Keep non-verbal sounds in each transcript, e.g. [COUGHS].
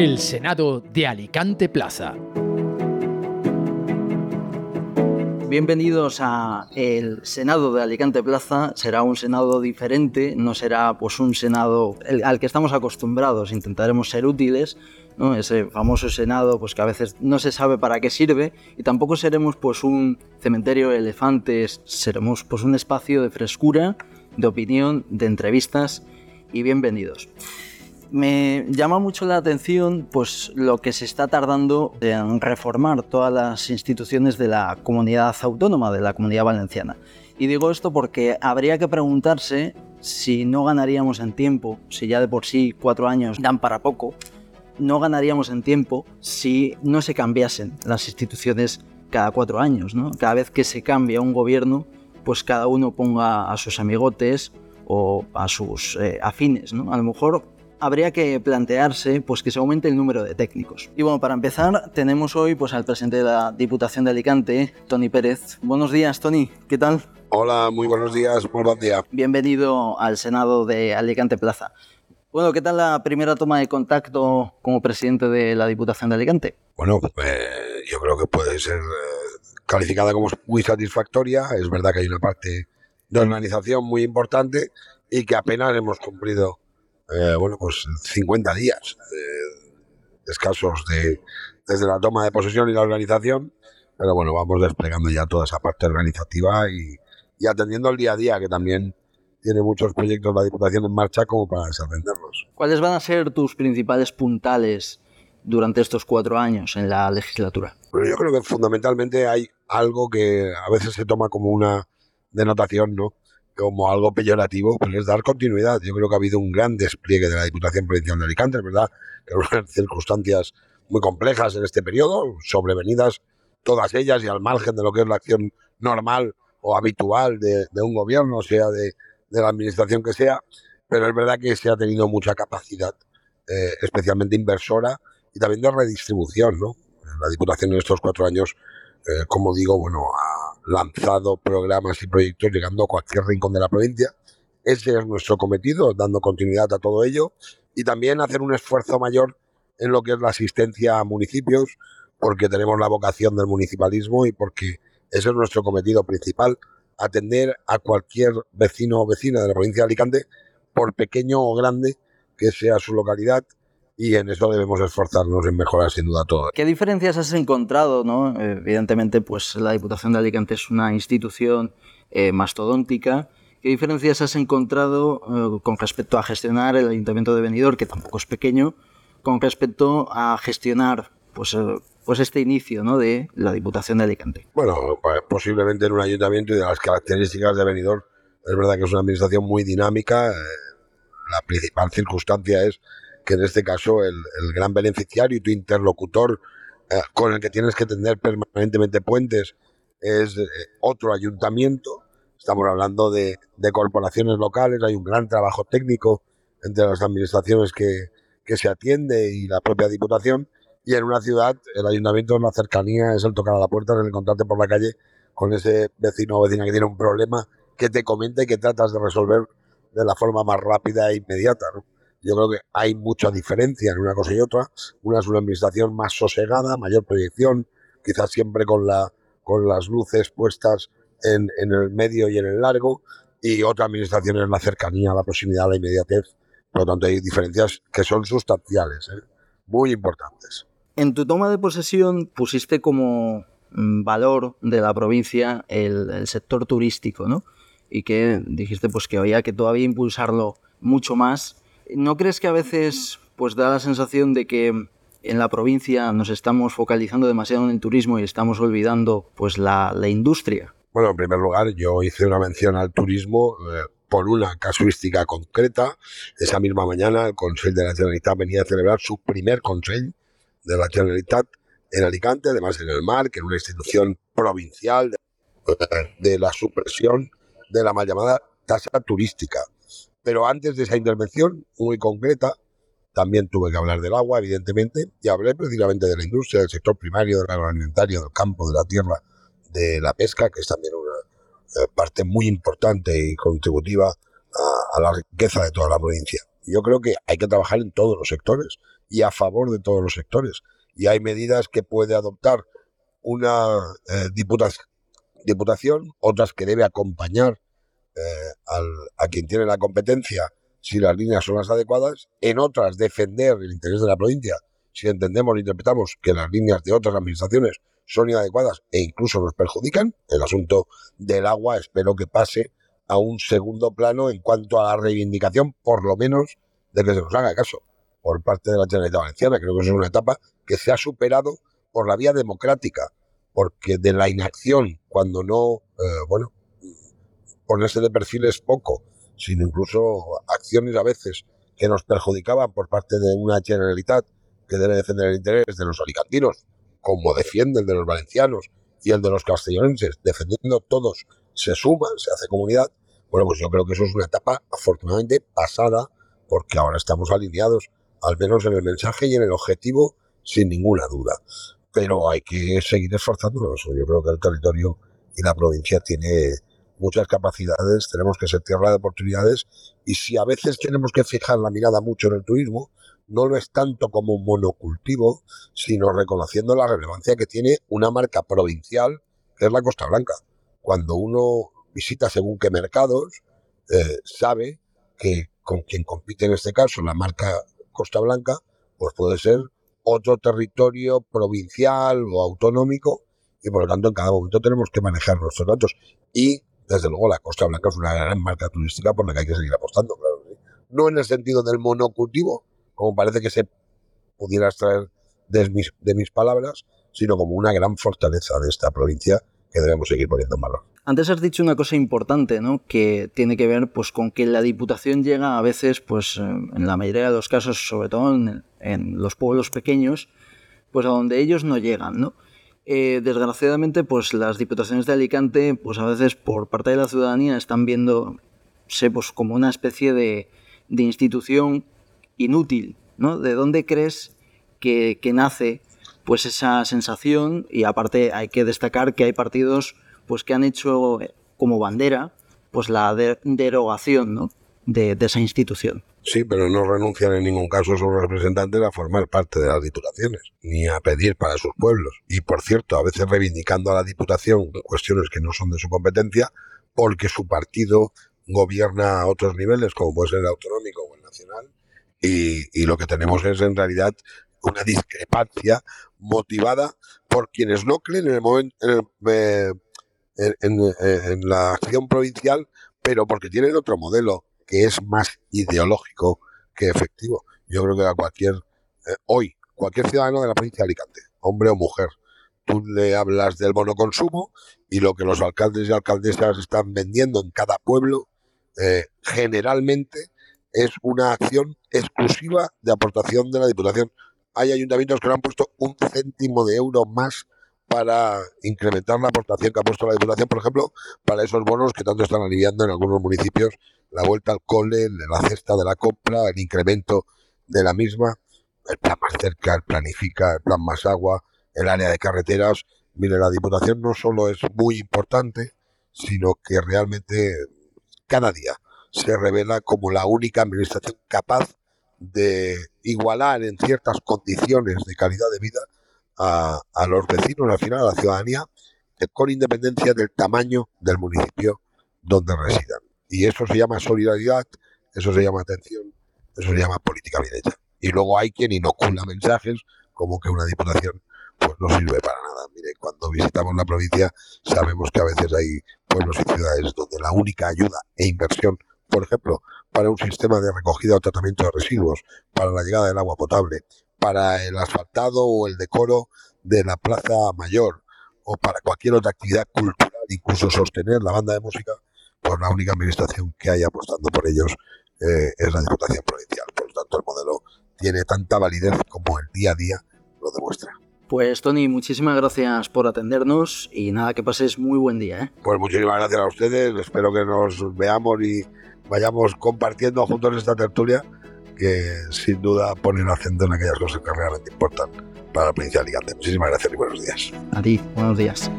El Senado de Alicante Plaza. Bienvenidos a el Senado de Alicante Plaza. Será un Senado diferente, no será pues un Senado al que estamos acostumbrados. Intentaremos ser útiles, ¿no? ese famoso Senado pues que a veces no se sabe para qué sirve y tampoco seremos pues un cementerio de elefantes, seremos pues un espacio de frescura, de opinión, de entrevistas y bienvenidos me llama mucho la atención pues lo que se está tardando en reformar todas las instituciones de la comunidad autónoma, de la comunidad valenciana. Y digo esto porque habría que preguntarse si no ganaríamos en tiempo, si ya de por sí cuatro años dan para poco, no ganaríamos en tiempo si no se cambiasen las instituciones cada cuatro años, ¿no? Cada vez que se cambia un gobierno, pues cada uno ponga a sus amigotes o a sus eh, afines, ¿no? A lo mejor habría que plantearse pues, que se aumente el número de técnicos. Y bueno, para empezar, tenemos hoy pues, al presidente de la Diputación de Alicante, Tony Pérez. Buenos días, Tony, ¿qué tal? Hola, muy buenos días, muy buen día. Bienvenido al Senado de Alicante Plaza. Bueno, ¿qué tal la primera toma de contacto como presidente de la Diputación de Alicante? Bueno, eh, yo creo que puede ser eh, calificada como muy satisfactoria. Es verdad que hay una parte de organización muy importante y que apenas hemos cumplido eh, bueno, pues 50 días eh, escasos de, desde la toma de posesión y la organización, pero bueno, vamos desplegando ya toda esa parte organizativa y, y atendiendo al día a día, que también tiene muchos proyectos la Diputación en marcha como para desatenderlos. ¿Cuáles van a ser tus principales puntales durante estos cuatro años en la legislatura? Bueno, yo creo que fundamentalmente hay algo que a veces se toma como una denotación, ¿no? Como algo peyorativo, pues es dar continuidad. Yo creo que ha habido un gran despliegue de la Diputación Provincial de Alicante, es verdad, que unas [LAUGHS] circunstancias muy complejas en este periodo, sobrevenidas todas ellas y al margen de lo que es la acción normal o habitual de, un gobierno, sea de, la administración que sea, pero es verdad que se ha tenido mucha capacidad, eh, especialmente inversora y también de redistribución, ¿no? La Diputación en estos cuatro años, eh, como digo, bueno, ha lanzado programas y proyectos llegando a cualquier rincón de la provincia. Ese es nuestro cometido, dando continuidad a todo ello y también hacer un esfuerzo mayor en lo que es la asistencia a municipios, porque tenemos la vocación del municipalismo y porque ese es nuestro cometido principal, atender a cualquier vecino o vecina de la provincia de Alicante, por pequeño o grande que sea su localidad, y en eso debemos esforzarnos en mejorar sin duda todo. ¿Qué diferencias has encontrado? No? Evidentemente, pues la Diputación de Alicante es una institución eh, mastodóntica. ¿Qué diferencias has encontrado eh, con respecto a gestionar el Ayuntamiento de Benidorm, que tampoco es pequeño, con respecto a gestionar pues, eh, pues este inicio ¿no? de la Diputación de Alicante? Bueno, posiblemente en un ayuntamiento y de las características de Benidorm, es verdad que es una administración muy dinámica. la principal circunstancia es que en este caso el, gran beneficiario y tu interlocutor eh, con el que tienes que tener permanentemente puentes es eh, otro ayuntamiento. Estamos hablando de, corporaciones locales, hay un gran trabajo técnico entre las administraciones que, que se atiende y la propia diputación. Y en una ciudad, el ayuntamiento en la cercanía es el tocar a la puerta, es el encontrarte por la calle con ese vecino o vecina que tiene un problema que te comenta y que tratas de resolver de la forma más rápida e inmediata. Yo creo que hay mucha diferencia en una cosa y otra. Una es una administración más sosegada, mayor proyección, quizás siempre con, la, con las luces puestas en, en el medio y en el largo, y otra administración es la cercanía, la proximidad, la inmediatez. Por lo tanto, hay diferencias que son sustanciales, ¿eh? muy importantes. En tu toma de posesión pusiste como mm, valor de la provincia el, el sector turístico, ¿no? Y que dijiste pues que había que todavía impulsarlo mucho más ¿No crees que a veces pues da la sensación de que en la provincia nos estamos focalizando demasiado en el turismo y estamos olvidando pues la, industria? Bueno, en primer lugar, yo hice una mención al turismo eh, por una casuística concreta. Esa misma mañana el Consejo de la Generalitat venía a celebrar su primer Consejo de la Generalitat en Alicante, además en el mar, que era una institución provincial de, de la supresión de la mal llamada tasa turística. Pero antes de esa intervención muy concreta, también tuve que hablar del agua, evidentemente, y hablé precisamente de la industria, del sector primario, del agroalimentario, del campo, de la tierra, de la pesca, que es también una eh, parte muy importante y contributiva a, la riqueza de toda la provincia. Yo creo que hay que trabajar en todos los sectores y a favor de todos los sectores. Y hay medidas que puede adoptar una eh, diputación, otras que debe acompañar eh, a quien tiene la competencia si las líneas son las adecuadas, en otras defender el interés de la provincia si entendemos e interpretamos que las líneas de otras administraciones son inadecuadas e incluso nos perjudican. El asunto del agua espero que pase a un segundo plano en cuanto a la reivindicación, por lo menos, de que se nos haga caso por parte de la Generalitat Valenciana. Creo que es una etapa que se ha superado por la vía democrática, porque de la inacción, cuando no, eh, bueno, ponerse de perfil es poco, sino incluso acciones a veces que nos perjudicaban por parte de una Generalitat que debe defender el interés de los alicantinos, como defiende el de los valencianos y el de los castellonenses, defendiendo todos, se suman, se hace comunidad. Bueno, pues yo creo que eso es una etapa afortunadamente pasada, porque ahora estamos alineados, al menos en el mensaje y en el objetivo, sin ninguna duda. Pero hay que seguir esforzándonos. Yo creo que el territorio y la provincia tiene muchas capacidades, tenemos que ser tierra de oportunidades y si a veces tenemos que fijar la mirada mucho en el turismo, no lo es tanto como un monocultivo, sino reconociendo la relevancia que tiene una marca provincial, que es la Costa Blanca. Cuando uno visita según qué mercados, eh, sabe que con quien compite en este caso la marca Costa Blanca, pues puede ser otro territorio provincial o autonómico y por lo tanto en cada momento tenemos que manejar nuestros datos. Desde luego la Costa Blanca es una gran marca turística por la que hay que seguir apostando, No en el sentido del monocultivo, como parece que se pudiera extraer de mis, palabras, sino como una gran fortaleza de esta provincia que debemos seguir poniendo en valor. Antes has dicho una cosa importante, ¿no? Que tiene que ver pues con que la Diputación llega a veces, pues eh, en la mayoría de los casos, sobre todo en, los pueblos pequeños, pues a donde ellos no llegan, ¿no? Eh, desgraciadamente, pues las diputaciones de Alicante, pues a veces por parte de la ciudadanía están viendo, sé, pues como una especie de, de institución inútil, ¿no? ¿De dónde crees que, nace pues esa sensación? Y aparte hay que destacar que hay partidos pues que han hecho como bandera pues la derogación ¿no? de, esa institución. Sí, pero no renuncian en ningún caso sus representantes a formar parte de las diputaciones, ni a pedir para sus pueblos. Y por cierto, a veces reivindicando a la diputación cuestiones que no son de su competencia, porque su partido gobierna a otros niveles, como puede ser el autonómico o el nacional, y, lo que tenemos es en realidad una discrepancia motivada por quienes no creen en el momento eh, en, la acción provincial, pero porque tienen otro modelo que es más ideológico que efectivo. Yo creo que a cualquier eh, hoy cualquier ciudadano de la provincia de Alicante, hombre o mujer, tú le hablas del monoconsumo y lo que los alcaldes y alcaldesas están vendiendo en cada pueblo, eh, generalmente es una acción exclusiva de aportación de la Diputación. Hay ayuntamientos que no han puesto un céntimo de euro más para incrementar la aportación que ha puesto la Diputación, por ejemplo, para esos bonos que tanto están aliviando en algunos municipios, la vuelta al cole, la cesta de la compra, el incremento de la misma, el plan más cerca, el planifica, el plan más agua, el área de carreteras. Mire, la Diputación no solo es muy importante, sino que realmente cada día se revela como la única administración capaz de igualar en ciertas condiciones de calidad de vida a, los vecinos, al final a la ciudadanía, con independencia del tamaño del municipio donde residan. Y eso se llama solidaridad, eso se llama atención, eso se llama política bien hecha. Y luego hay quien inocula mensajes como que una diputación pues no sirve para nada. Mire, cuando visitamos la provincia sabemos que a veces hay pueblos y ciudades donde la única ayuda e inversión por ejemplo, para un sistema de recogida o tratamiento de residuos, para la llegada del agua potable, para el asfaltado o el decoro de la plaza mayor, o para cualquier otra actividad cultural, incluso sostener la banda de música, pues la única administración que hay apostando por ellos eh, es la Diputación Provincial. Por lo tanto, el modelo tiene tanta validez como el día a día lo demuestra. Pues Tony, muchísimas gracias por atendernos y nada, que pases muy buen día. ¿eh? Pues muchísimas gracias a ustedes, espero que nos veamos y vayamos compartiendo juntos esta tertulia que sin duda pone el acento en aquellas cosas que realmente importan para la provincia de Alicante. Muchísimas gracias y buenos días. A ti, buenos días.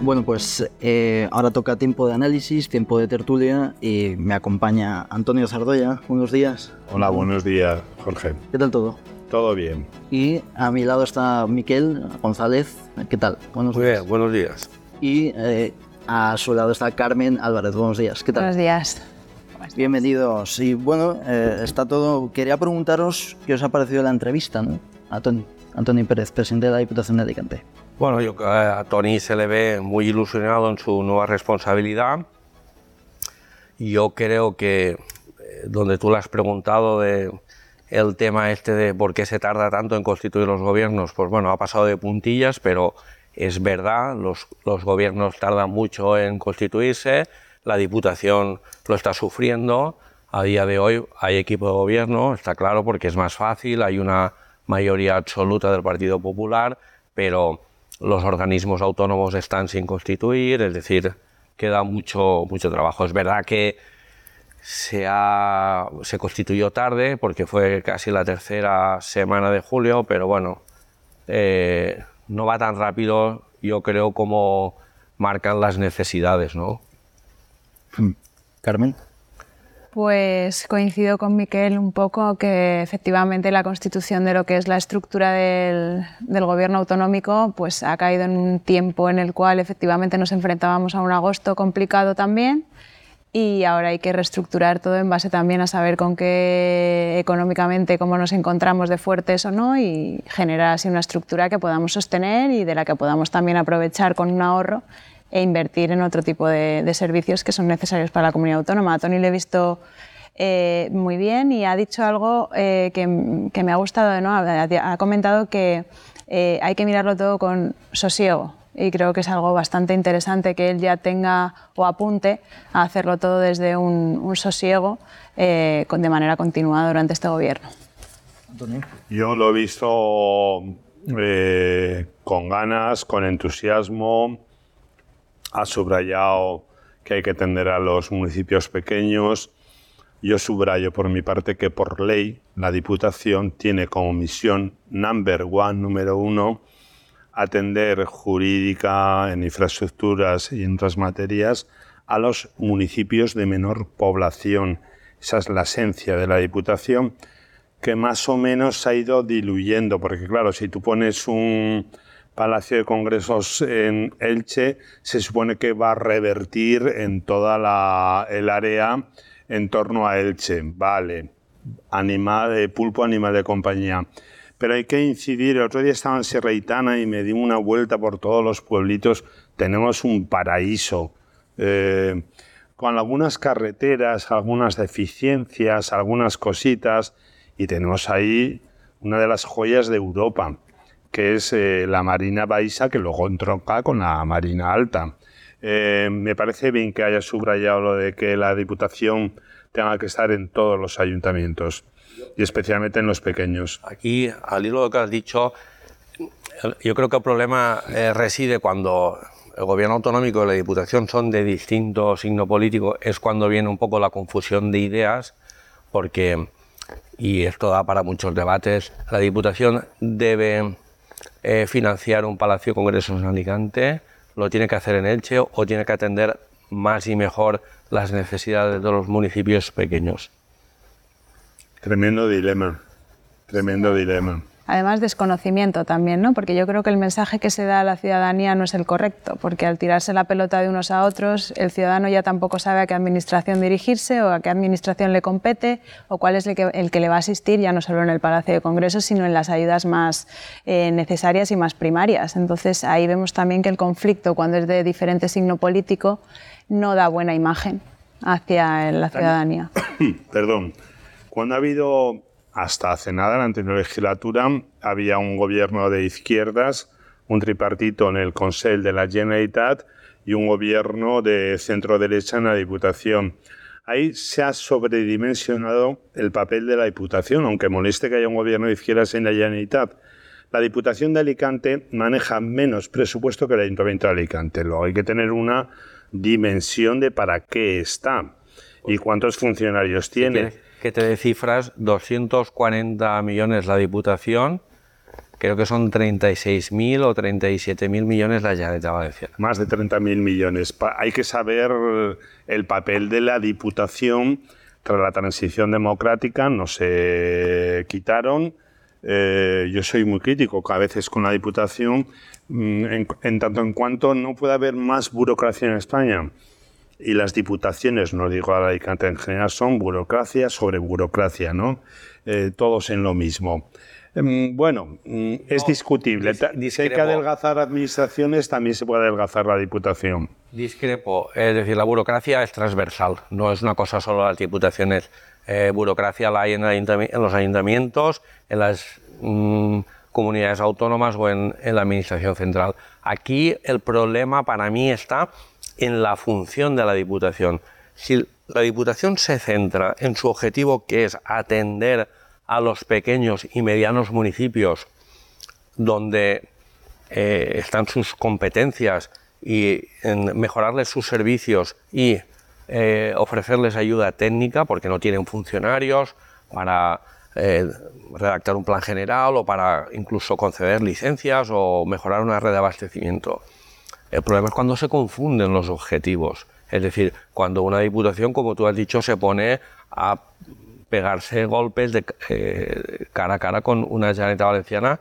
Bueno, pues eh, ahora toca tiempo de análisis, tiempo de tertulia y me acompaña Antonio Zardoya. Buenos días. Hola, buenos días, Jorge. ¿Qué tal todo? Todo bien. Y a mi lado está Miquel González. ¿Qué tal? Buenos Muy bien, buenos días. Y eh, a su lado está Carmen Álvarez. Buenos días. ¿Qué tal? Buenos días. Bienvenidos. Y bueno, eh, está todo. Quería preguntaros qué os ha parecido la entrevista, ¿no? A Tony, Antonio Pérez, presidente de la Diputación de Alicante. Bueno, yo, a Tony se le ve muy ilusionado en su nueva responsabilidad. Y yo creo que eh, donde tú le has preguntado de el tema este de por qué se tarda tanto en constituir los gobiernos, pues bueno, ha pasado de puntillas, pero es verdad, los, los gobiernos tardan mucho en constituirse, la Diputación lo está sufriendo, a día de hoy hay equipo de gobierno, está claro, porque es más fácil, hay una mayoría absoluta del Partido Popular, pero los organismos autónomos están sin constituir, es decir, queda mucho, mucho trabajo. Es verdad que se, se constituyó tarde, porque fue casi la tercera semana de julio, pero bueno, eh, no va tan rápido, yo creo, como marcan las necesidades, ¿no? Hmm. Carmen. Pues coincido con Miquel un poco que efectivamente la constitución de lo que es la estructura del, gobierno autonómico pues ha caído en un tiempo en el cual efectivamente nos enfrentábamos a un agosto complicado también y ahora hay que reestructurar todo en base también a saber con qué económicamente cómo nos encontramos de fuertes o no y generar así una estructura que podamos sostener y de la que podamos también aprovechar con un ahorro e invertir en otro tipo de, servicios que son necesarios para la comunidad autónoma. A Tony le he visto eh, muy bien y ha dicho algo eh, que, me ha gustado, ¿no? ha, comentado que eh, hay que mirarlo todo con sosiego y creo que es algo bastante interesante que él ya tenga o apunte a hacerlo todo desde un, sosiego de manera continuada durante este gobierno. Yo lo he visto con ganas, con entusiasmo, ha subrayado que hay que atender a los municipios pequeños. Yo subrayo por mi parte que por ley la Diputación tiene como misión number one, número uno, atender jurídica, en infraestructuras y en otras materias a los municipios de menor población. Esa es la esencia de la Diputación que más o menos ha ido diluyendo, porque claro, si tú pones un, Palacio de Congresos en Elche se supone que va a revertir en toda la, el área en torno a Elche. Vale, animal de pulpo, animal de compañía. Pero hay que incidir, el otro día estaba en Sierra y me di una vuelta por todos los pueblitos. Tenemos un paraíso. Eh, con algunas carreteras, algunas deficiencias, algunas cositas, y tenemos ahí una de las joyas de Europa que es eh, la Marina Baixa, que luego entronca con la Marina Alta. Eh, me parece bien que haya subrayado lo de que la Diputación tenga que estar en todos los ayuntamientos y especialmente en los pequeños. Aquí, al hilo de lo que has dicho, yo creo que el problema eh, reside cuando el gobierno autonómico y la Diputación son de distinto signo político, es cuando viene un poco la confusión de ideas, porque, y esto da para muchos debates, la Diputación debe eh, financiar un palacio de congresos en Alicante, lo tiene que hacer en Elche o tiene que atender más y mejor las necesidades de los municipios pequeños. Tremendo dilema, tremendo dilema. Además, desconocimiento también, ¿no? Porque yo creo que el mensaje que se da a la ciudadanía no es el correcto, porque al tirarse la pelota de unos a otros, el ciudadano ya tampoco sabe a qué administración dirigirse o a qué administración le compete o cuál es el que, el que le va a asistir, ya no solo en el Palacio de Congresos, sino en las ayudas más eh, necesarias y más primarias. Entonces, ahí vemos también que el conflicto, cuando es de diferente signo político, no da buena imagen hacia la ciudadanía. [COUGHS] Perdón. Cuando ha habido hasta hace nada, en la anterior legislatura, había un gobierno de izquierdas, un tripartito en el Consejo de la Generalitat y un gobierno de centro-derecha en la Diputación. Ahí se ha sobredimensionado el papel de la Diputación, aunque moleste que haya un gobierno de izquierdas en la Generalitat. La Diputación de Alicante maneja menos presupuesto que el Ayuntamiento de Alicante. Luego hay que tener una dimensión de para qué está y cuántos funcionarios tiene que te dé cifras, 240 millones la Diputación, creo que son 36.000 o 37.000 millones la Generalitat Valenciana. Más de 30.000 millones. hay que saber el papel de la Diputación tras la transición democrática, no se quitaron. Eh, yo soy muy crítico a veces con la Diputación, mm, en, tanto en cuanto no puede haber más burocracia en España. Y las diputaciones, no digo a la Alicante en general, son burocracia sobre burocracia, ¿no? Eh, todos en lo mismo. Em, bueno, mm, es discutible. Si hay que adelgazar administraciones, también se puede adelgazar la Diputación. Discrepo. Es decir, la burocracia es transversal, no es una cosa solo de las diputaciones. Eh, burocracia la hay en, los ayuntamientos, en las mm, comunidades autónomas o en, la administración central. Aquí el problema para mí está en la función de la Diputación. Si la Diputación se centra en su objetivo, que es atender a los pequeños y medianos municipios donde eh, están sus competencias y en mejorarles sus servicios y eh, ofrecerles ayuda técnica porque no tienen funcionarios para eh, redactar un plan general o para incluso conceder licencias o mejorar una red de abastecimiento. El problema es cuando se confunden los objetivos. Es decir, cuando una diputación, como tú has dicho, se pone a pegarse golpes de eh, cara a cara con una Generalitat Valenciana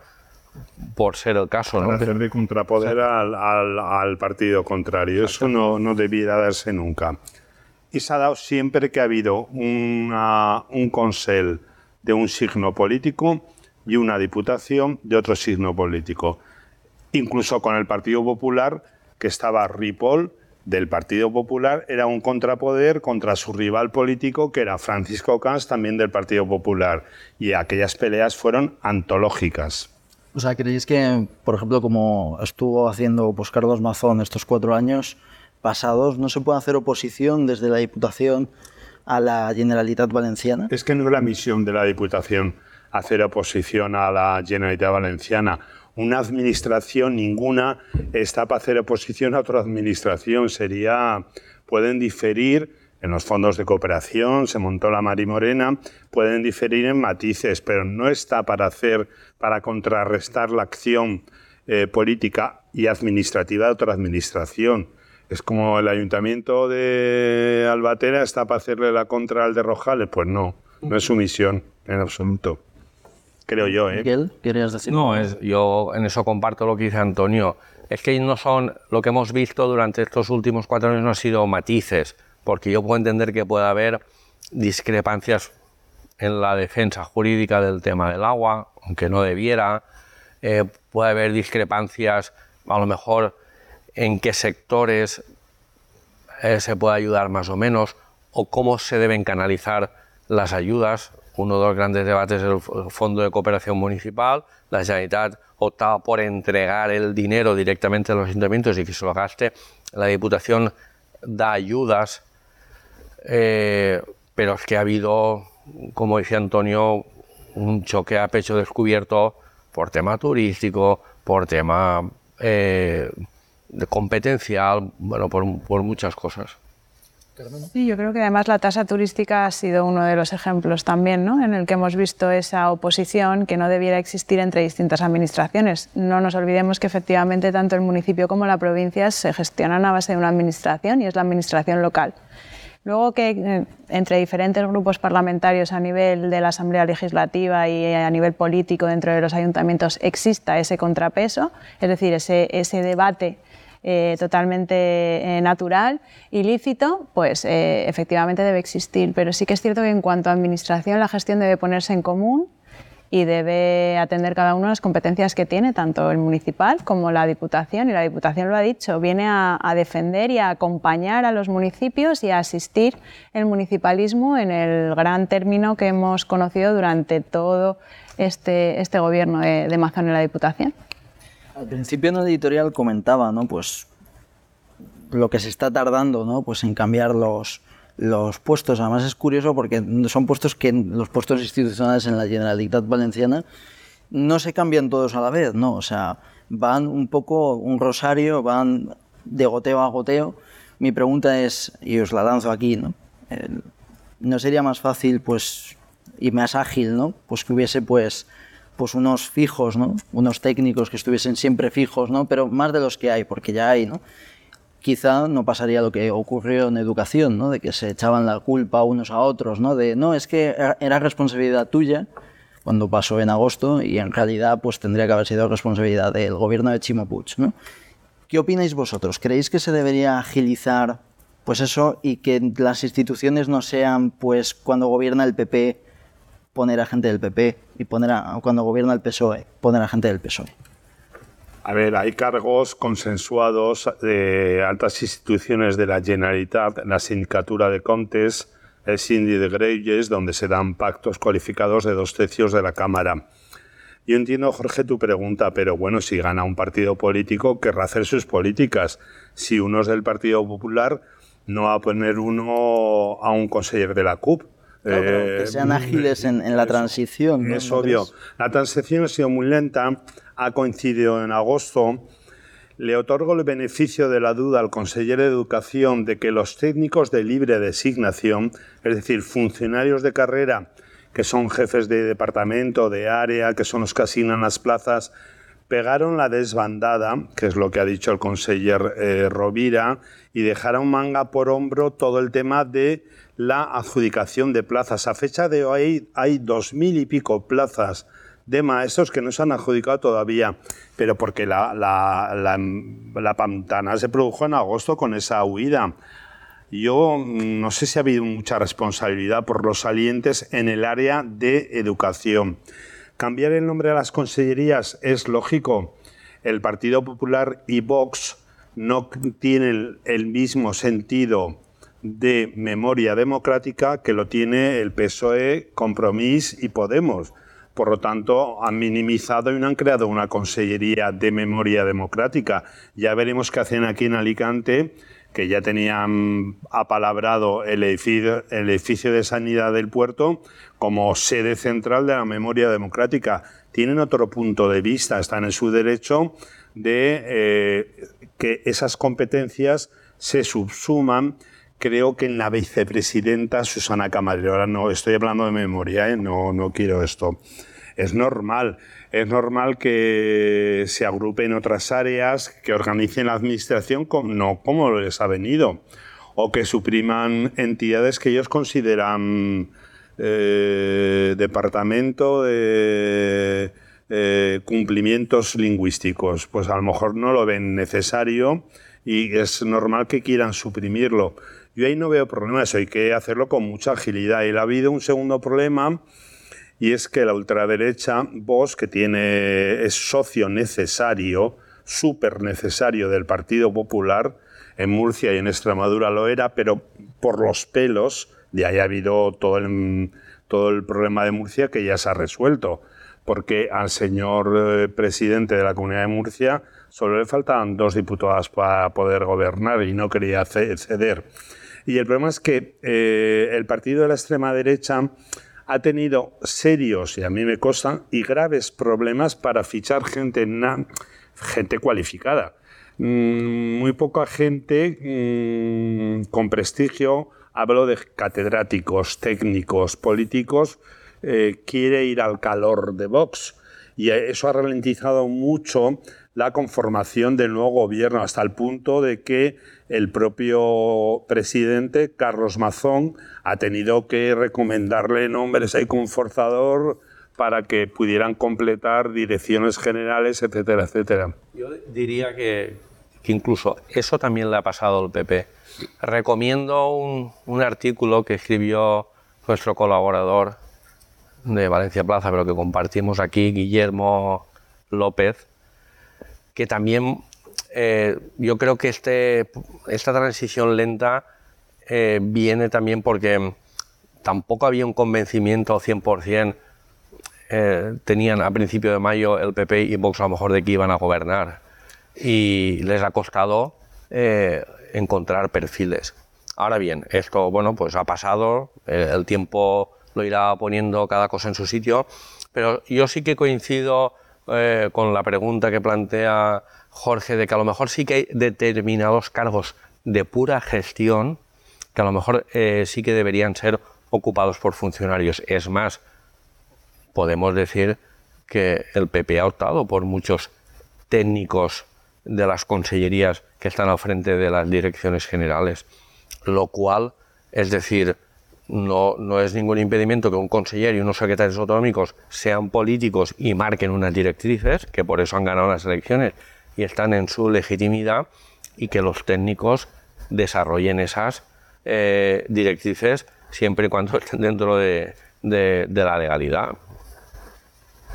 por ser el caso. ¿no? hacer de contrapoder al, partido contrario. Eso no, no, debiera darse nunca. Y se ha dado siempre que ha habido un consel de un signo político y una diputación de otro signo político. Incluso con el Partido Popular, que estaba Ripoll, del Partido Popular era un contrapoder contra su rival político, que era Francisco Cans, también del Partido Popular. Y aquellas peleas fueron antológicas. O sea, ¿creéis que, por ejemplo, como estuvo haciendo pues, Carlos Mazón estos cuatro años pasados, no se puede hacer oposición desde la Diputación a la Generalitat Valenciana? Es que no es la misión de la Diputación hacer oposición a la Generalitat Valenciana una administración, ninguna está para hacer oposición a otra administración. Sería, pueden diferir en los fondos de cooperación, se montó la Mari Morena, pueden diferir en matices, pero no está para hacer, para contrarrestar la acción eh, política y administrativa de otra administración. Es como el ayuntamiento de Albatera está para hacerle la contra al de Rojales, pues no, no es su misión en absoluto creo yo. ¿eh? Miguel, ¿querías decir? No, es, yo en eso comparto lo que dice Antonio. Es que no son, lo que hemos visto durante estos últimos cuatro años no han sido matices, porque yo puedo entender que puede haber discrepancias en la defensa jurídica del tema del agua, aunque no debiera, eh, puede haber discrepancias a lo mejor en qué sectores eh, se puede ayudar más o menos, o cómo se deben canalizar las ayudas uno de los grandes debates es el Fondo de Cooperación Municipal. La Generalitat optaba por entregar el dinero directamente a los ayuntamientos y que se lo gaste. La Diputación da ayudas, eh, pero es que ha habido, como decía Antonio, un choque a pecho descubierto por tema turístico, por tema eh, competencial, bueno, por muchas cosas. Sí, yo creo que además la tasa turística ha sido uno de los ejemplos también, ¿no? en el que hemos visto esa oposición que no debiera existir entre distintas administraciones. No nos olvidemos que efectivamente tanto el municipio como la provincia se gestionan a base de una administración y es la administración local. Luego que eh, entre diferentes grupos parlamentarios a nivel de la Asamblea Legislativa y a nivel político dentro de los ayuntamientos exista ese contrapeso, es decir, ese, ese debate eh, totalmente eh, natural, ilícito, pues eh, efectivamente debe existir. Pero sí que es cierto que en cuanto a administración la gestión debe ponerse en común y debe atender cada uno las competencias que tiene, tanto el municipal como la Diputación. Y la Diputación lo ha dicho, viene a, defender y a acompañar a los municipios y a asistir el municipalismo en el gran término que hemos conocido durante todo este, este gobierno de, de Mazón la Diputación. Al principio en el editorial comentaba, ¿no? Pues lo que se está tardando, ¿no? Pues en cambiar los, los puestos. Además es curioso porque son puestos que los puestos institucionales en la Generalitat Valenciana no se cambian todos a la vez, ¿no? O sea, van un poco un rosario, van de goteo a goteo. Mi pregunta es, y os la lanzo aquí, ¿no? ¿No sería más fácil, pues, y más ágil, ¿no? Pues que hubiese, pues, pues unos fijos, ¿no? Unos técnicos que estuviesen siempre fijos, ¿no? Pero más de los que hay, porque ya hay, ¿no? Quizá no pasaría lo que ocurrió en educación, ¿no? De que se echaban la culpa unos a otros, ¿no? De, no, es que era responsabilidad tuya cuando pasó en agosto y en realidad pues tendría que haber sido responsabilidad del gobierno de Chimo. ¿Qué opináis vosotros? ¿Creéis que se debería agilizar pues eso y que las instituciones no sean pues cuando gobierna el PP poner a gente del PP y poner a, cuando gobierna el PSOE poner a gente del PSOE? A ver, hay cargos consensuados de altas instituciones de la Generalitat, la Sindicatura de Contes, el Cindy de Greyes, donde se dan pactos cualificados de dos tercios de la Cámara. Yo entiendo, Jorge, tu pregunta, pero bueno, si gana un partido político, querrá hacer sus políticas. Si uno es del Partido Popular, no va a poner uno a un consejero de la CUP. Que eh, sean ágiles en, la transición. Es obvio. La transición ha sido muy lenta, ha coincidido en agosto. Le otorgo el beneficio de la duda al consejero de Educación de que los técnicos de libre designación, es decir, funcionarios de carrera que son jefes de departamento, de área, que son los que asignan las plazas, pegaron la desbandada, que es lo que ha dicho el conseller eh, Rovira, y dejaron manga por hombro todo el tema de la adjudicación de plazas. A fecha de hoy hay dos mil y pico plazas de maestros que no se han adjudicado todavía, pero porque la, la, la pantana se produjo en agosto con esa huida. Yo mm, no sé si ha habido mucha responsabilidad por los salientes en el área de educación. Cambiar el nombre a las consellerías es lógico. El Partido Popular y Vox no tienen el mismo sentido de memoria democrática que lo tiene el PSOE, Compromís y Podemos. Por lo tanto, han minimizado y no han creado una consellería de memoria democrática. Ya veremos qué hacen aquí en Alicante que ya tenían apalabrado el edificio, de sanidad del puerto como sede central de la memoria democrática. Tienen otro punto de vista, están en su derecho de eh, que esas competencias se subsuman creo que en la vicepresidenta Susana Camarero. Ahora no estoy hablando de memoria, ¿eh? no, no quiero esto. Es normal es normal que se agrupen otras áreas, que organicen la administración no como les ha venido, o que supriman entidades que ellos consideran eh, departamento de eh, cumplimientos lingüísticos. Pues a lo mejor no lo ven necesario y es normal que quieran suprimirlo. Yo ahí no veo problemas, hay que hacerlo con mucha agilidad. Y ha habido un segundo problema y es que la ultraderecha, Vox, que tiene, es socio necesario, súper necesario del Partido Popular, en Murcia y en Extremadura lo era, pero por los pelos, de ahí ha habido todo el, todo el problema de Murcia que ya se ha resuelto, porque al señor eh, presidente de la Comunidad de Murcia solo le faltaban dos diputadas para poder gobernar y no quería ceder. Y el problema es que eh, el partido de la extrema derecha ha tenido serios, y a mí me costan, y graves problemas para fichar gente, gente cualificada. Mm, muy poca gente mm, con prestigio, hablo de catedráticos, técnicos, políticos, eh, quiere ir al calor de Vox. Y eso ha ralentizado mucho la conformación del nuevo gobierno, hasta el punto de que el propio presidente, Carlos Mazón, ha tenido que recomendarle nombres ahí con forzador para que pudieran completar direcciones generales, etcétera, etcétera. Yo diría que, incluso eso también le ha pasado al PP. Recomiendo un, un artículo que escribió nuestro colaborador de Valencia Plaza, pero que compartimos aquí, Guillermo López, que también eh, yo creo que este, esta transición lenta eh, viene también porque tampoco había un convencimiento 100%. Eh, tenían a principio de mayo el PP y Vox a lo mejor de que iban a gobernar y les ha costado encontrar perfiles. Ahora bien, esto bueno pues ha pasado, el tiempo lo irá poniendo cada cosa en su sitio, pero yo sí que coincido eh, con la pregunta que plantea Jorge de que a lo mejor sí que hay determinados cargos de pura gestión que a lo mejor eh, sí que deberían ser ocupados por funcionarios. Es más, podemos decir que el PP ha optado por muchos técnicos de las consellerías que están al frente de las direcciones generales, lo cual, es decir, no, no es ningún impedimento que un consejero y unos secretarios autonómicos sean políticos y marquen unas directrices, que por eso han ganado las elecciones y están en su legitimidad, y que los técnicos desarrollen esas eh, directrices siempre y cuando [LAUGHS] estén dentro de, de, la legalidad.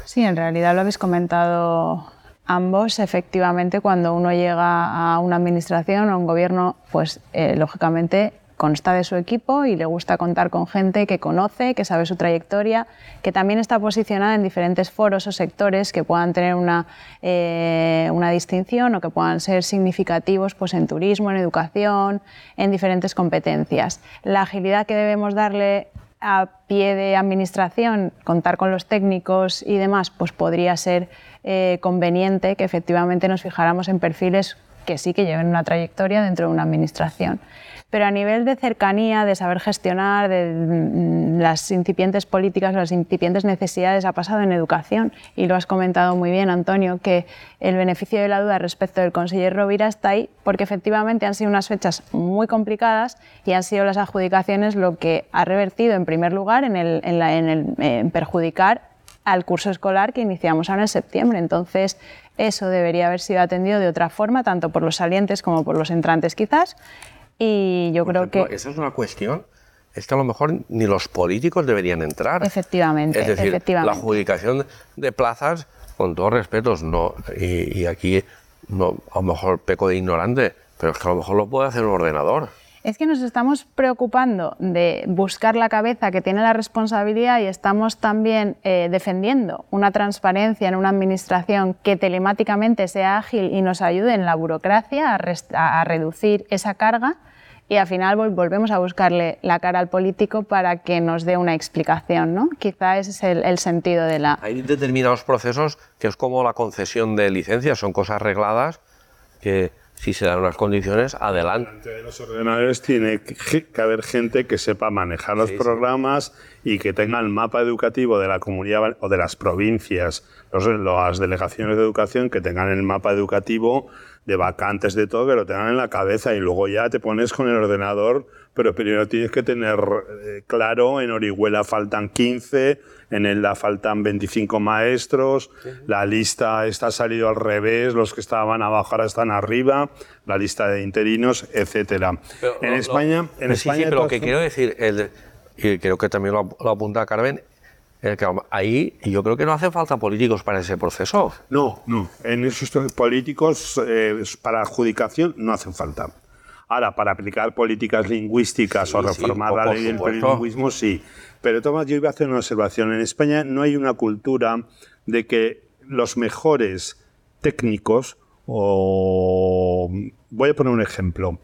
Sí, en realidad lo habéis comentado ambos. Efectivamente, cuando uno llega a una administración o a un gobierno, pues eh, lógicamente consta de su equipo y le gusta contar con gente que conoce, que sabe su trayectoria, que también está posicionada en diferentes foros o sectores que puedan tener una, eh, una distinción o que puedan ser significativos pues, en turismo, en educación, en diferentes competencias. La agilidad que debemos darle a pie de administración, contar con los técnicos y demás, pues podría ser eh, conveniente que efectivamente nos fijáramos en perfiles que sí que lleven una trayectoria dentro de una administración pero a nivel de cercanía, de saber gestionar, de mm, las incipientes políticas, las incipientes necesidades, ha pasado en educación. Y lo has comentado muy bien, Antonio, que el beneficio de la duda respecto del consejero Rovira está ahí porque efectivamente han sido unas fechas muy complicadas y han sido las adjudicaciones lo que ha revertido, en primer lugar, en perjudicar al curso escolar que iniciamos ahora en septiembre. Entonces, eso debería haber sido atendido de otra forma, tanto por los salientes como por los entrantes quizás. Y yo creo que... Esa es una cuestión es que a lo mejor ni los políticos deberían entrar. Efectivamente, es decir, efectivamente. la adjudicación de plazas, con todos respetos, no, y, y, aquí no, a lo mejor peco de ignorante, pero es que a lo mejor lo puede hacer un ordenador es que nos estamos preocupando de buscar la cabeza que tiene la responsabilidad y estamos también eh, defendiendo una transparencia en una administración que telemáticamente sea ágil y nos ayude en la burocracia a, reducir esa carga y al final volvemos a buscarle la cara al político para que nos dé una explicación. ¿no? Quizá ese es el, el, sentido de la... Hay determinados procesos que es como la concesión de licencias, son cosas arregladas que si se dan unas condiciones, adelante. de los ordenadores tiene que haber gente que sepa manejar los programas y que tenga el mapa educativo de la comunidad o de las provincias, los, las delegaciones de educación que tengan el mapa educativo de vacantes de todo, que lo tengan en la cabeza y luego ya te pones con el ordenador, pero primero tienes que tener eh, claro, en Orihuela faltan 15, en Elda faltan 25 maestros, la lista está salido al revés, los que estaban abajo ahora están arriba, la lista de interinos, etcétera. en España, en sí, España sí, pero lo que quiero decir, el, y creo que también lo, lo apunta Carmen, ahí yo creo que no hace falta políticos para ese proceso. No, no. En esos políticos eh, para adjudicación no hacen falta. Ahora, para aplicar políticas lingüísticas o reformar la ley del bilingüismo, sí. Pero Tomás, yo iba a hacer una observación. En España no hay una cultura de que los mejores técnicos, o voy a poner un ejemplo.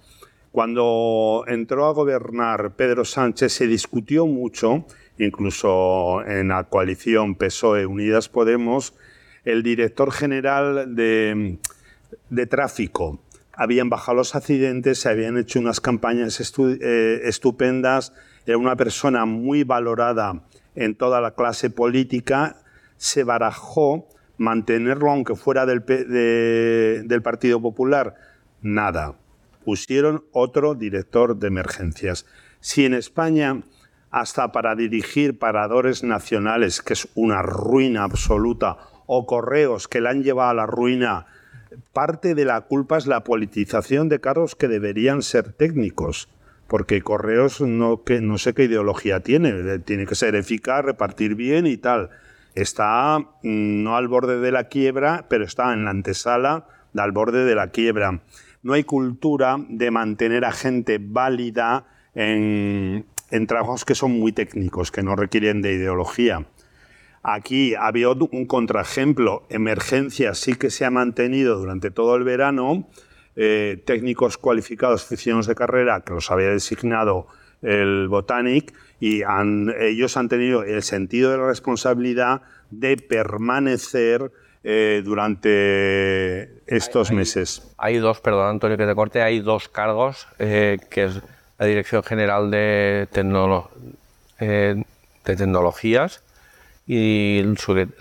Cuando entró a gobernar Pedro Sánchez se discutió mucho, incluso en la coalición PSOE Unidas Podemos, el director general de, tráfico habían bajado los accidentes, se habían hecho unas campañas eh, estupendas, era una persona muy valorada en toda la clase política, se barajó mantenerlo aunque fuera del, del Partido Popular. Nada. Pusieron otro director de emergencias. Si en España, hasta para dirigir paradores nacionales, que es una ruina absoluta, o correos que la han llevado a la ruina, parte de la culpa es la politización de cargos que deberían ser técnicos. Porque Correos no, que, no sé qué ideología tiene, tiene que ser eficaz, repartir bien y tal. Está mm, no al borde de la quiebra, pero está en la antesala al borde de la quiebra. No hay cultura de mantener a gente válida en, en trabajos que son muy técnicos, que no requieren de ideología. Aquí había un contraejemplo. Emergencia sí que se ha mantenido durante todo el verano. Eh, técnicos cualificados, oficinos de carrera, que los había designado el Botanic, y ellos han tenido el sentido de la responsabilidad de permanecer eh, durante estos meses. Hay dos, perdón Antonio que te corte, hay dos cargos, eh, que es la Dirección General de, de Tecnologías y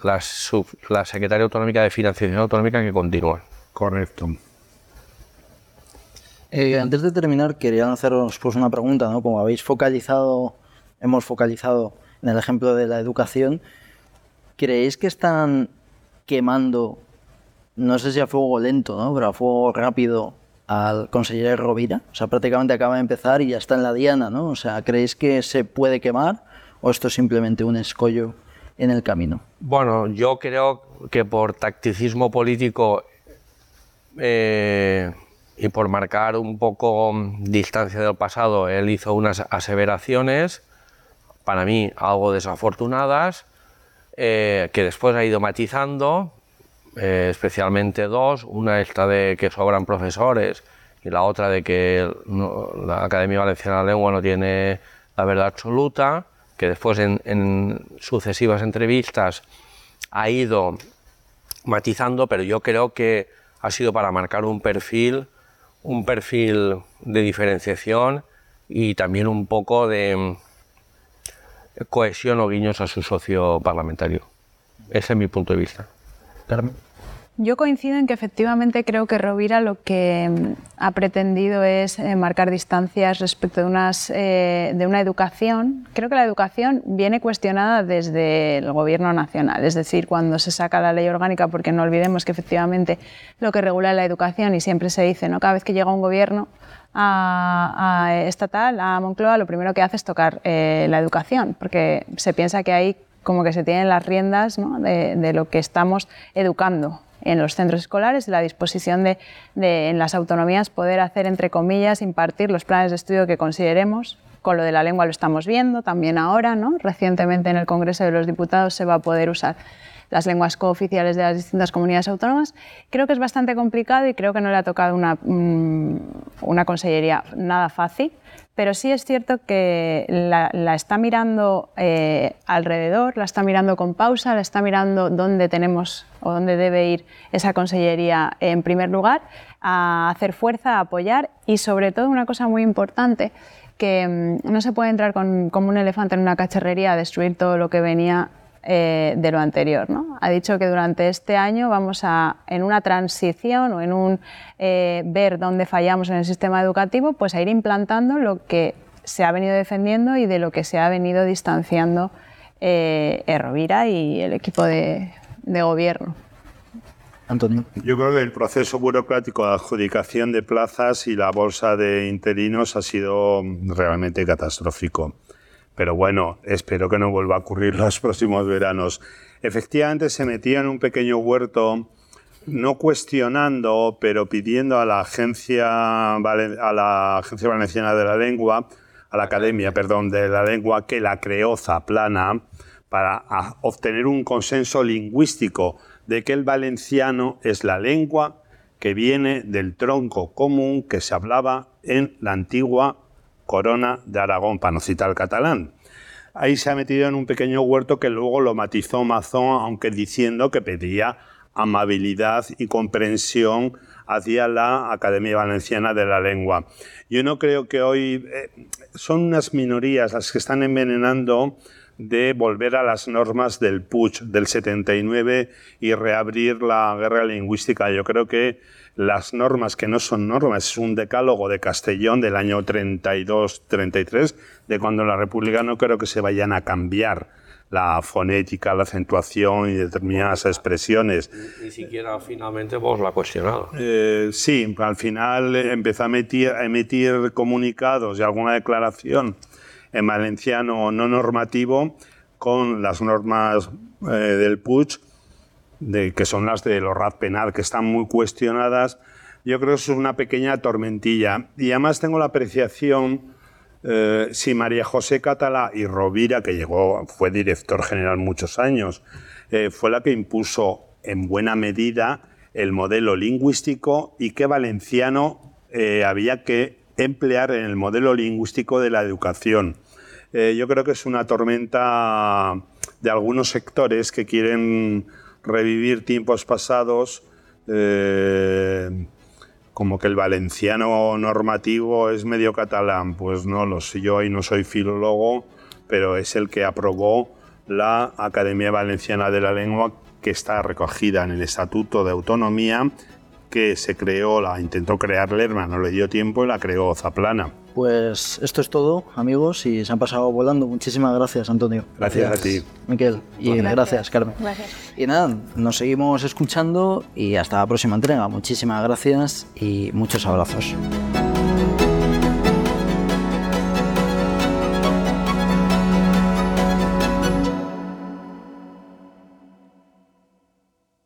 la, la secretaria autonómica de financiación autonómica que continúan. Correcto. Eh, antes de terminar, quería haceros pues, una pregunta, ¿no? Como habéis focalizado, hemos focalizado en el ejemplo de la educación, ¿creéis que están quemando, no sé si a fuego lento, ¿no? pero a fuego rápido al consejero Rovira? O sea, prácticamente acaba de empezar y ya está en la diana, ¿no? O sea, ¿creéis que se puede quemar o esto es simplemente un escollo en el camino? Bueno, yo creo que por tacticismo político eh, y por marcar un poco distancia del pasado, él hizo unas aseveraciones, para mí algo desafortunadas, eh, que después ha ido matizando, eh, especialmente dos, una esta de que sobran profesores y la otra de que la Academia Valenciana de la Lengua no tiene la verdad absoluta, que después en, en sucesivas entrevistas ha ido matizando, pero yo creo que ha sido para marcar un perfil un perfil de diferenciación y también un poco de cohesión o guiños a su socio parlamentario. Ese es mi punto de vista. Yo coincido en que efectivamente creo que Rovira lo que mm, ha pretendido es eh, marcar distancias respecto de, unas, eh, de una educación. Creo que la educación viene cuestionada desde el gobierno nacional, es decir, cuando se saca la ley orgánica, porque no olvidemos que efectivamente lo que regula la educación, y siempre se dice, ¿no? cada vez que llega un gobierno a, estatal, a Moncloa, lo primero que hace es tocar eh, la educación, porque se piensa que ahí como que se tienen las riendas de lo que estamos educando en los centros escolares y la disposición de, en las autonomías poder hacer, entre comillas, impartir los planes de estudio que consideremos. Con lo de la lengua lo estamos viendo también ahora, ¿no? Recientemente en el Congreso de los Diputados se va a poder usar las lenguas cooficiales de las distintas comunidades autónomas. Creo que es bastante complicado y creo que no le ha tocado una, mm, una consellería nada fácil, pero sí es cierto que la, está mirando eh, alrededor, la está mirando con pausa, la está mirando dónde tenemos o dónde debe ir esa consellería en primer lugar, a hacer fuerza, a apoyar y sobre todo una cosa muy importante, que mm, no se puede entrar como un elefante en una cacharrería a destruir todo lo que venía eh, de lo anterior. ¿no? Ha dicho que durante este año vamos a, en una transición o en un eh, ver dónde fallamos en el sistema educativo, pues a ir implantando lo que se ha venido defendiendo y de lo que se ha venido distanciando eh, Rovira y el equipo de, de gobierno. Antonio. Yo creo que el proceso burocrático de adjudicación de plazas y la bolsa de interinos ha sido realmente catastrófico. Pero bueno, espero que no vuelva a ocurrir [LAUGHS] los próximos veranos. Efectivamente se metía en un pequeño huerto, no cuestionando, pero pidiendo a la Agencia, Valenciana de la Lengua, a la Academia, perdón, de la Lengua, que la creó Zaplana, para obtener un consenso lingüístico de que el valenciano es la lengua que viene del tronco común que se hablaba en la antigua Corona de Aragón, para no citar el catalán. Ahí se ha metido en un pequeño huerto que luego lo matizó Mazón, aunque diciendo que pedía amabilidad y comprensión hacia la Academia Valenciana de la Lengua. Yo no creo que hoy eh, son unas minorías las que están envenenando de volver a las normas del Puig del 79 y reabrir la guerra lingüística. Yo creo que las normas que no son normas, es un decálogo de Castellón del año 32-33, de cuando la República no creo que se vayan a cambiar la fonética, la acentuación y determinadas expresiones. Ni, siquiera finalmente vos la cuestionado. Eh, sí, al final empezó a emitir, a emitir comunicados y alguna declaración en valenciano no normativo con las normas eh, del Puig de, que son las de los RAD penal, que están muy cuestionadas. Yo creo que es una pequeña tormentilla. Y además tengo la apreciación, eh, si María José Catalá y Rovira, que llegó, fue director general muchos años, eh, fue la que impuso en buena medida el modelo lingüístico y que valenciano eh, había que emplear en el modelo lingüístico de la educación. yo creo que es una tormenta de algunos sectores que quieren revivir tiempos pasados, eh, como que el valenciano normativo es medio catalán. Pues no lo sé, yo ahí no soy filólogo, pero es el que aprobó la Academia Valenciana de la Lengua, que está recogida en el Estatuto de Autonomía, que se creó, la intentó crear Lerma, no le dio tiempo y la creó Zaplana. Pues esto es todo, amigos, y se han pasado volando. Muchísimas gracias, Antonio. Gracias, a ti. Miquel. Y gracias, Carmen. Gracias. Y nada, nos seguimos escuchando y hasta la próxima entrega. Muchísimas gracias y muchos abrazos.